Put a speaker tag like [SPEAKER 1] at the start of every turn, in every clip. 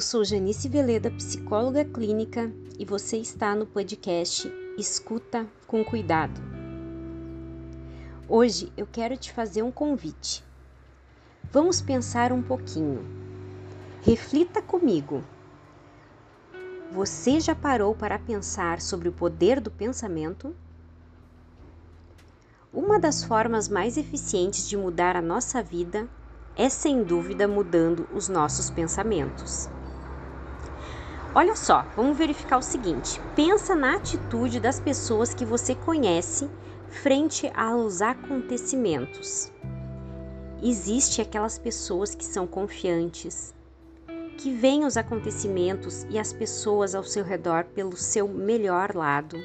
[SPEAKER 1] Eu sou Janice Veleda, psicóloga clínica, e você está no podcast Escuta com Cuidado. Hoje eu quero te fazer um convite. Vamos pensar um pouquinho. Reflita comigo. Você já parou para pensar sobre o poder do pensamento? Uma das formas mais eficientes de mudar a nossa vida é sem dúvida mudando os nossos pensamentos. Olha só, vamos verificar o seguinte: pensa na atitude das pessoas que você conhece frente aos acontecimentos. Existe aquelas pessoas que são confiantes, que veem os acontecimentos e as pessoas ao seu redor pelo seu melhor lado,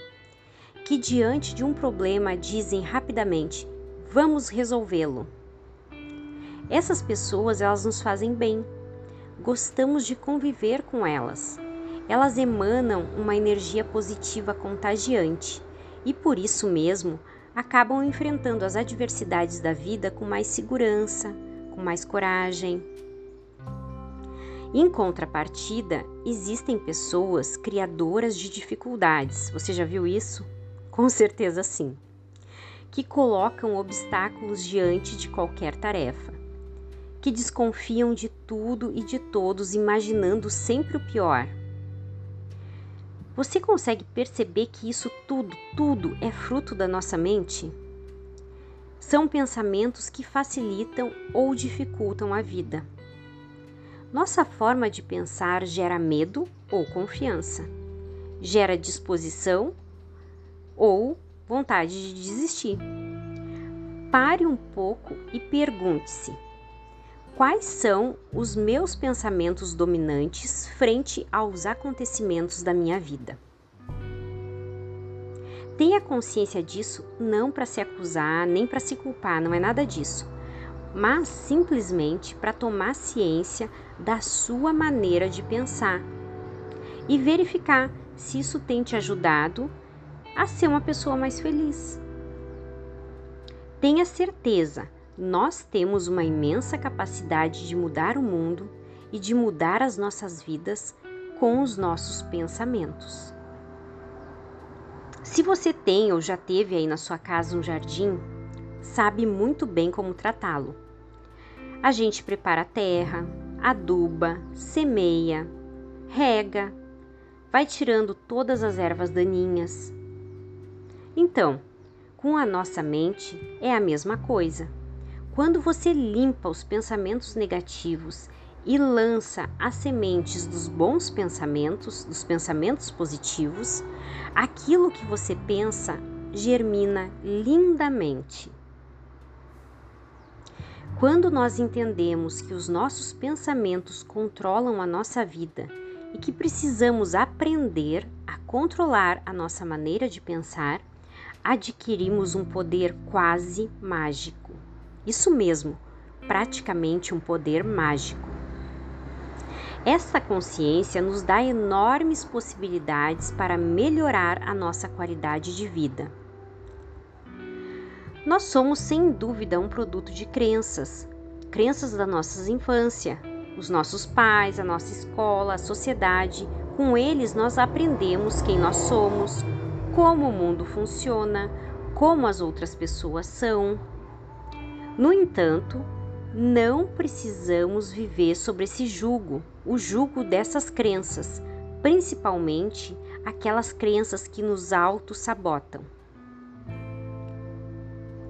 [SPEAKER 1] que diante de um problema dizem rapidamente: "Vamos resolvê-lo". Essas pessoas, elas nos fazem bem. Gostamos de conviver com elas elas emanam uma energia positiva contagiante e por isso mesmo acabam enfrentando as adversidades da vida com mais segurança, com mais coragem. Em contrapartida, existem pessoas criadoras de dificuldades. Você já viu isso? Com certeza sim. Que colocam obstáculos diante de qualquer tarefa. Que desconfiam de tudo e de todos, imaginando sempre o pior você consegue perceber que isso tudo, tudo é fruto da nossa mente? São pensamentos que facilitam ou dificultam a vida. Nossa forma de pensar gera medo ou confiança, gera disposição ou vontade de desistir. Pare um pouco e pergunte-se: Quais são os meus pensamentos dominantes frente aos acontecimentos da minha vida? Tenha consciência disso não para se acusar, nem para se culpar, não é nada disso, mas simplesmente para tomar ciência da sua maneira de pensar e verificar se isso tem te ajudado a ser uma pessoa mais feliz. Tenha certeza nós temos uma imensa capacidade de mudar o mundo e de mudar as nossas vidas com os nossos pensamentos. Se você tem ou já teve aí na sua casa um jardim, sabe muito bem como tratá-lo. A gente prepara a terra, aduba, semeia, rega, vai tirando todas as ervas daninhas. Então, com a nossa mente é a mesma coisa. Quando você limpa os pensamentos negativos e lança as sementes dos bons pensamentos, dos pensamentos positivos, aquilo que você pensa germina lindamente. Quando nós entendemos que os nossos pensamentos controlam a nossa vida e que precisamos aprender a controlar a nossa maneira de pensar, adquirimos um poder quase mágico. Isso mesmo, praticamente um poder mágico. Essa consciência nos dá enormes possibilidades para melhorar a nossa qualidade de vida. Nós somos sem dúvida um produto de crenças, crenças da nossa infância, os nossos pais, a nossa escola, a sociedade. Com eles nós aprendemos quem nós somos, como o mundo funciona, como as outras pessoas são, no entanto, não precisamos viver sobre esse jugo, o jugo dessas crenças, principalmente aquelas crenças que nos auto-sabotam.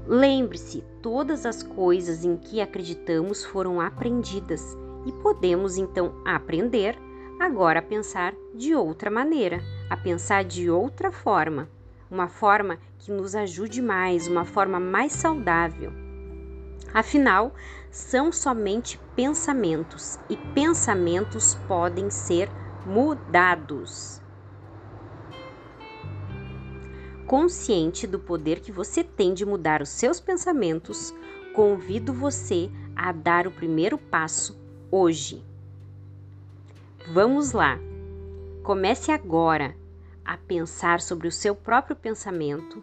[SPEAKER 1] Lembre-se, todas as coisas em que acreditamos foram aprendidas e podemos então aprender agora a pensar de outra maneira, a pensar de outra forma, uma forma que nos ajude mais, uma forma mais saudável Afinal, são somente pensamentos e pensamentos podem ser mudados. Consciente do poder que você tem de mudar os seus pensamentos, convido você a dar o primeiro passo hoje. Vamos lá! Comece agora a pensar sobre o seu próprio pensamento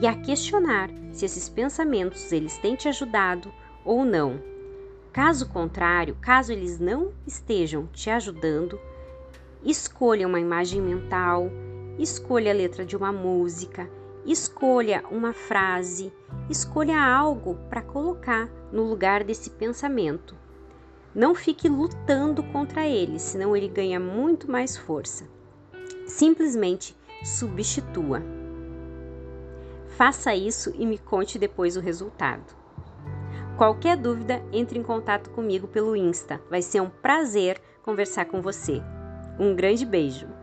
[SPEAKER 1] e a questionar se esses pensamentos eles têm te ajudado ou não. Caso contrário, caso eles não estejam te ajudando, escolha uma imagem mental, escolha a letra de uma música, escolha uma frase, escolha algo para colocar no lugar desse pensamento. Não fique lutando contra ele, senão ele ganha muito mais força. Simplesmente substitua. Faça isso e me conte depois o resultado. Qualquer dúvida, entre em contato comigo pelo Insta. Vai ser um prazer conversar com você. Um grande beijo!